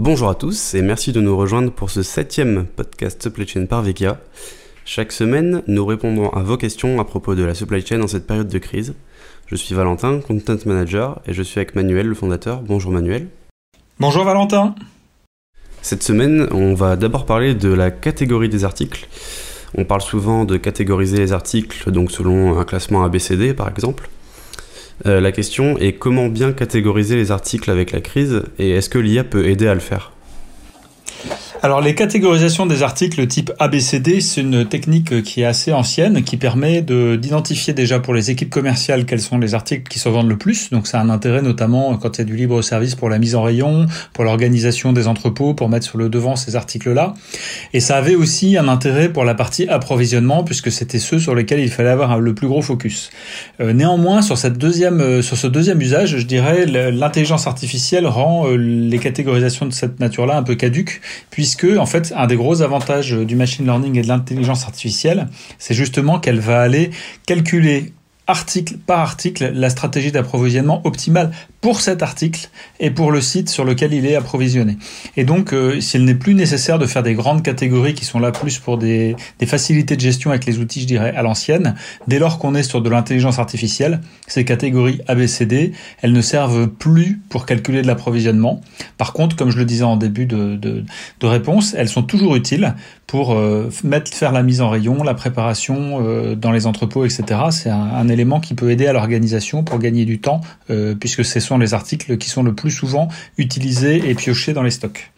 Bonjour à tous et merci de nous rejoindre pour ce septième podcast Supply Chain par Vekia. Chaque semaine, nous répondrons à vos questions à propos de la supply chain en cette période de crise. Je suis Valentin, Content Manager, et je suis avec Manuel, le fondateur. Bonjour Manuel. Bonjour Valentin. Cette semaine, on va d'abord parler de la catégorie des articles. On parle souvent de catégoriser les articles, donc selon un classement ABCD par exemple. Euh, la question est comment bien catégoriser les articles avec la crise et est-ce que l'IA peut aider à le faire? Alors les catégorisations des articles type ABCD, c'est une technique qui est assez ancienne, qui permet de d'identifier déjà pour les équipes commerciales quels sont les articles qui se vendent le plus. Donc ça a un intérêt notamment quand il y a du libre service pour la mise en rayon, pour l'organisation des entrepôts, pour mettre sur le devant ces articles-là. Et ça avait aussi un intérêt pour la partie approvisionnement puisque c'était ceux sur lesquels il fallait avoir le plus gros focus. Euh, néanmoins, sur cette deuxième, euh, sur ce deuxième usage, je dirais l'intelligence artificielle rend euh, les catégorisations de cette nature-là un peu caduques puisque que, en fait, un des gros avantages du machine learning et de l'intelligence artificielle, c'est justement qu'elle va aller calculer article par article la stratégie d'approvisionnement optimale pour cet article et pour le site sur lequel il est approvisionné. Et donc, euh, s'il n'est plus nécessaire de faire des grandes catégories qui sont là plus pour des, facilités de gestion avec les outils, je dirais, à l'ancienne, dès lors qu'on est sur de l'intelligence artificielle, ces catégories ABCD, elles ne servent plus pour calculer de l'approvisionnement. Par contre, comme je le disais en début de, réponse, elles sont toujours utiles pour euh, mettre, faire la mise en rayon, la préparation euh, dans les entrepôts, etc. C'est un, un, élément qui peut aider à l'organisation pour gagner du temps, puisque ce les articles qui sont le plus souvent utilisés et piochés dans les stocks.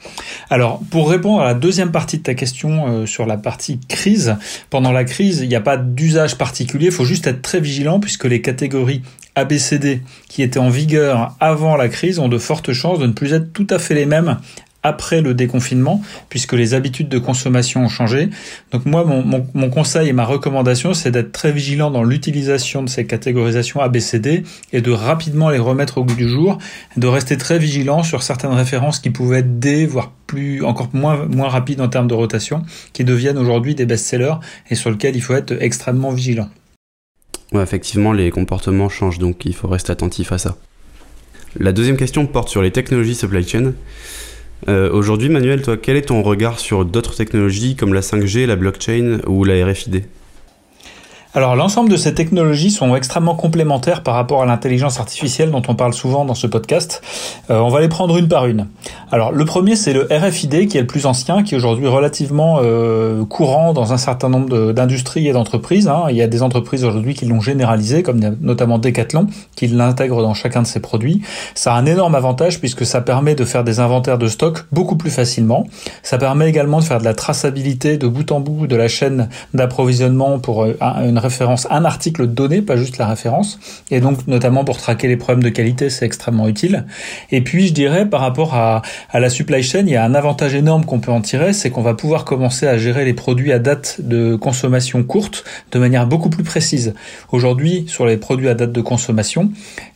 Alors, pour répondre à la deuxième partie de ta question euh, sur la partie crise, pendant la crise, il n'y a pas d'usage particulier, il faut juste être très vigilant puisque les catégories ABCD qui étaient en vigueur avant la crise ont de fortes chances de ne plus être tout à fait les mêmes après le déconfinement, puisque les habitudes de consommation ont changé. Donc moi, mon, conseil et ma recommandation, c'est d'être très vigilant dans l'utilisation de ces catégorisations ABCD et de rapidement les remettre au goût du jour, de rester très vigilant sur certaines références qui pouvaient être D, voire plus, encore moins, moins rapides en termes de rotation, qui deviennent aujourd'hui des best-sellers et sur lesquels il faut être extrêmement vigilant. Effectivement, les comportements changent, donc il faut rester attentif à ça. La deuxième question porte sur les technologies supply chain. Euh, aujourd'hui, Manuel, toi, quel est ton regard sur d'autres technologies comme la 5G, la blockchain ou la RFID alors l'ensemble de ces technologies sont extrêmement complémentaires par rapport à l'intelligence artificielle dont on parle souvent dans ce podcast. Euh, on va les prendre une par une. Alors le premier c'est le RFID qui est le plus ancien, qui est aujourd'hui relativement euh, courant dans un certain nombre d'industries et d'entreprises. Hein. Il y a des entreprises aujourd'hui qui l'ont généralisé, comme notamment Decathlon, qui l'intègre dans chacun de ses produits. Ça a un énorme avantage puisque ça permet de faire des inventaires de stock beaucoup plus facilement. Ça permet également de faire de la traçabilité de bout en bout de la chaîne d'approvisionnement pour euh, une référence, un article donné, pas juste la référence. Et donc, notamment pour traquer les problèmes de qualité, c'est extrêmement utile. Et puis, je dirais, par rapport à, à la supply chain, il y a un avantage énorme qu'on peut en tirer, c'est qu'on va pouvoir commencer à gérer les produits à date de consommation courte de manière beaucoup plus précise. Aujourd'hui, sur les produits à date de consommation,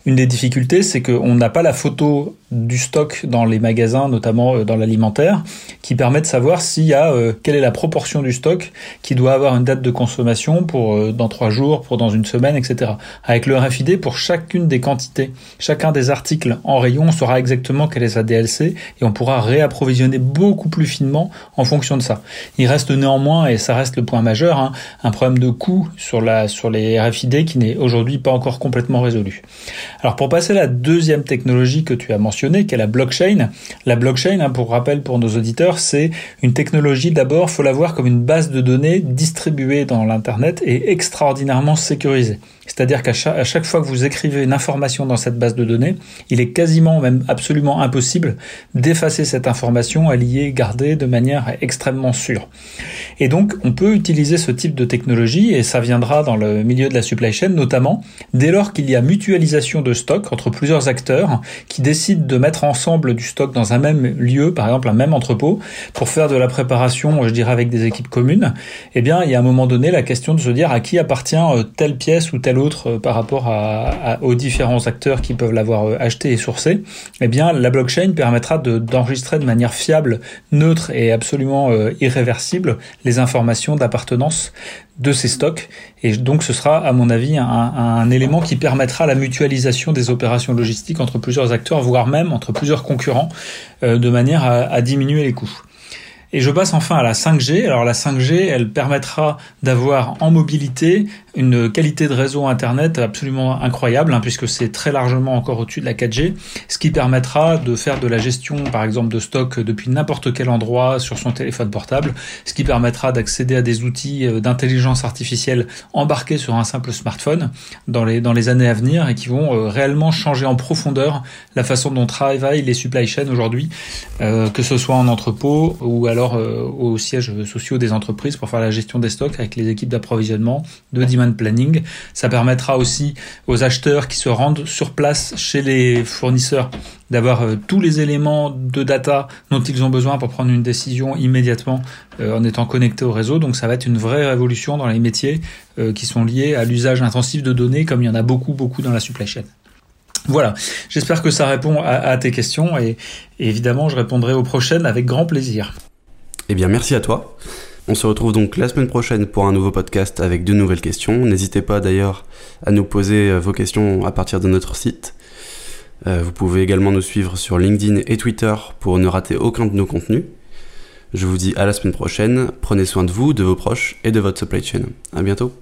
une des difficultés, c'est qu'on n'a pas la photo du stock dans les magasins, notamment euh, dans l'alimentaire, qui permet de savoir s'il y a euh, quelle est la proportion du stock qui doit avoir une date de consommation pour euh, dans trois jours, pour dans une semaine, etc. Avec le RFID, pour chacune des quantités, chacun des articles en rayon, on saura exactement quelle est sa DLC et on pourra réapprovisionner beaucoup plus finement en fonction de ça. Il reste néanmoins, et ça reste le point majeur, hein, un problème de coût sur la sur les RFID qui n'est aujourd'hui pas encore complètement résolu. Alors pour passer à la deuxième technologie que tu as mentionnée, qui est la blockchain, la blockchain, hein, pour rappel pour nos auditeurs, c'est une technologie d'abord, faut la voir comme une base de données distribuée dans l'internet et extraordinairement sécurisée. C'est-à-dire qu'à chaque, fois que vous écrivez une information dans cette base de données, il est quasiment, même absolument impossible d'effacer cette information, à est gardée de manière extrêmement sûre. Et donc, on peut utiliser ce type de technologie, et ça viendra dans le milieu de la supply chain, notamment dès lors qu'il y a mutualisation de stock entre plusieurs acteurs qui décident de mettre ensemble du stock dans un même lieu, par exemple un même entrepôt, pour faire de la préparation, je dirais avec des équipes communes. Eh bien, il y a un moment donné la question de se dire à qui appartient euh, telle pièce ou telle autre euh, par rapport à, aux différents acteurs qui peuvent l'avoir euh, acheté et sourcé, eh bien la blockchain permettra d'enregistrer de, manière fiable, neutre et absolument irréversible les informations d'appartenance de ces stocks. Et donc ce sera, à mon avis, un, élément qui permettra la mutualisation des opérations logistiques entre plusieurs acteurs, voire même entre plusieurs concurrents, euh, de manière à diminuer les coûts. Et je passe enfin à la 5G. Alors la 5G, elle permettra d'avoir en mobilité une qualité de réseau Internet absolument incroyable, hein, puisque c'est très largement encore au-dessus de la 4G, ce qui permettra de faire de la gestion, par exemple, de stock depuis n'importe quel endroit sur son téléphone portable, ce qui permettra d'accéder à des outils euh, d'intelligence artificielle embarqués sur un simple smartphone dans les, dans les années à venir et qui vont euh, réellement changer en profondeur la façon dont travaillent les supply chains aujourd'hui, euh, que ce soit en entrepôt ou alors aux sièges sociaux des entreprises pour faire la gestion des stocks avec les équipes d'approvisionnement, de planning. Ça permettra aussi aux acheteurs qui se rendent sur place chez les fournisseurs d'avoir euh, tous les éléments de data dont ils ont besoin pour prendre une décision immédiatement euh, en étant connectés au réseau. Donc ça va être une vraie révolution dans les métiers euh, qui sont liés à l'usage intensif de données comme il y en a beaucoup beaucoup dans la supply chain. Voilà, j'espère que ça répond à, tes questions et évidemment je répondrai aux prochaines avec grand plaisir. Eh bien merci à toi. On se retrouve donc la semaine prochaine pour un nouveau podcast avec de nouvelles questions. N'hésitez pas d'ailleurs à nous poser euh, vos questions à partir de notre site. Euh, vous pouvez également nous suivre sur LinkedIn et Twitter pour ne rater aucun de nos contenus. Je vous dis à la semaine prochaine. Prenez soin de vous, de vos proches et de votre supply chain. À bientôt.